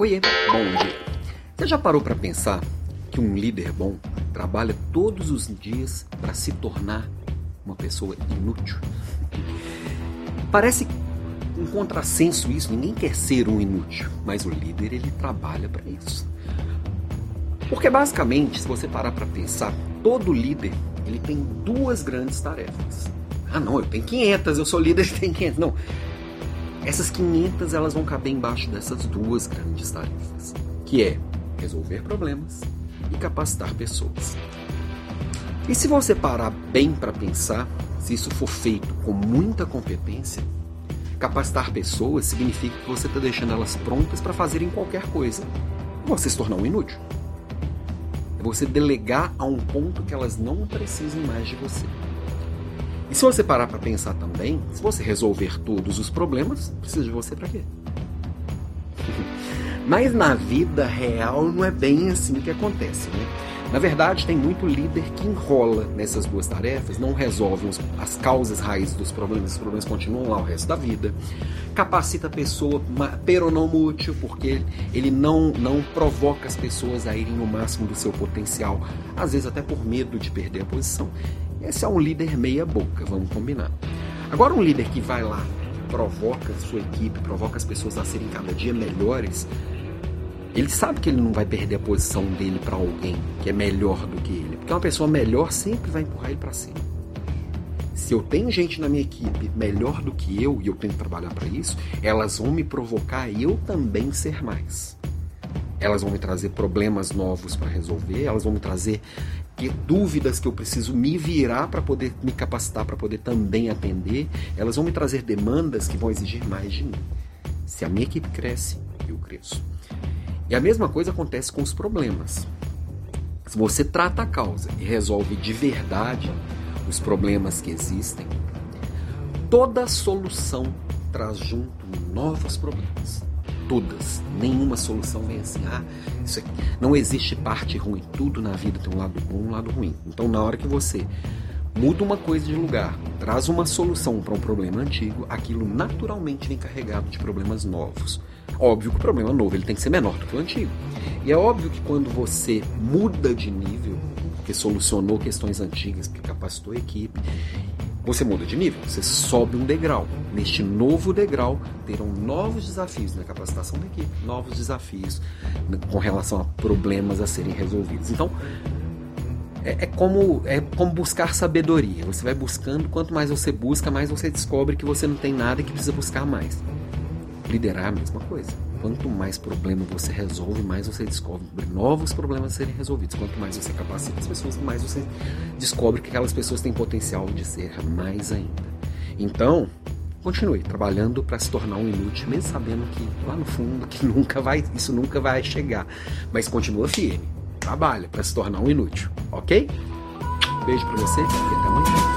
Oiê, bom dia. Você já parou para pensar que um líder bom trabalha todos os dias para se tornar uma pessoa inútil? Parece um contrassenso isso, ninguém quer ser um inútil, mas o líder ele trabalha para isso. Porque basicamente, se você parar para pensar, todo líder ele tem duas grandes tarefas. Ah, não, eu tenho 500, eu sou líder, tem 500. Não. Essas 500 elas vão caber embaixo dessas duas grandes tarefas, que é resolver problemas e capacitar pessoas. E se você parar bem para pensar, se isso for feito com muita competência, capacitar pessoas significa que você está deixando elas prontas para fazerem qualquer coisa. Você se tornar um inútil. É você delegar a um ponto que elas não precisem mais de você. E se você parar para pensar também, se você resolver todos os problemas, precisa de você para quê? Mas na vida real não é bem assim que acontece, né? Na verdade, tem muito líder que enrola nessas duas tarefas, não resolve as causas raízes dos problemas, os problemas continuam lá o resto da vida. Capacita a pessoa peronomútil, porque ele não, não provoca as pessoas a irem no máximo do seu potencial, às vezes até por medo de perder a posição. Esse é um líder meia boca, vamos combinar. Agora um líder que vai lá, provoca sua equipe, provoca as pessoas a serem cada dia melhores, ele sabe que ele não vai perder a posição dele para alguém que é melhor do que ele, porque uma pessoa melhor sempre vai empurrar ele para cima. Se eu tenho gente na minha equipe melhor do que eu e eu tenho que trabalhar para isso, elas vão me provocar eu também ser mais. Elas vão me trazer problemas novos para resolver, elas vão me trazer dúvidas que eu preciso me virar para poder me capacitar para poder também atender, elas vão me trazer demandas que vão exigir mais de mim. Se a minha equipe cresce, eu cresço. E a mesma coisa acontece com os problemas. Se você trata a causa e resolve de verdade os problemas que existem, toda solução traz junto novos problemas. Todas. Nenhuma solução vem assim, ah, isso aqui. não existe parte ruim. Tudo na vida tem um lado bom um lado ruim. Então, na hora que você muda uma coisa de lugar, traz uma solução para um problema antigo, aquilo naturalmente vem carregado de problemas novos. Óbvio que o problema novo ele tem que ser menor do que o antigo. E é óbvio que quando você muda de nível, que solucionou questões antigas, que capacitou a equipe, você muda de nível, você sobe um degrau. Neste novo degrau, terão novos desafios na capacitação da equipe, novos desafios com relação a problemas a serem resolvidos. Então, é, é, como, é como buscar sabedoria. Você vai buscando, quanto mais você busca, mais você descobre que você não tem nada e que precisa buscar mais. Liderar é a mesma coisa. Quanto mais problema você resolve, mais você descobre novos problemas a serem resolvidos. Quanto mais você capacita as pessoas, mais você descobre que aquelas pessoas têm potencial de ser mais ainda. Então, continue trabalhando para se tornar um inútil, mesmo sabendo que lá no fundo que nunca vai, isso nunca vai chegar. Mas continua firme. Trabalha para se tornar um inútil, ok? Beijo para você e até amanhã.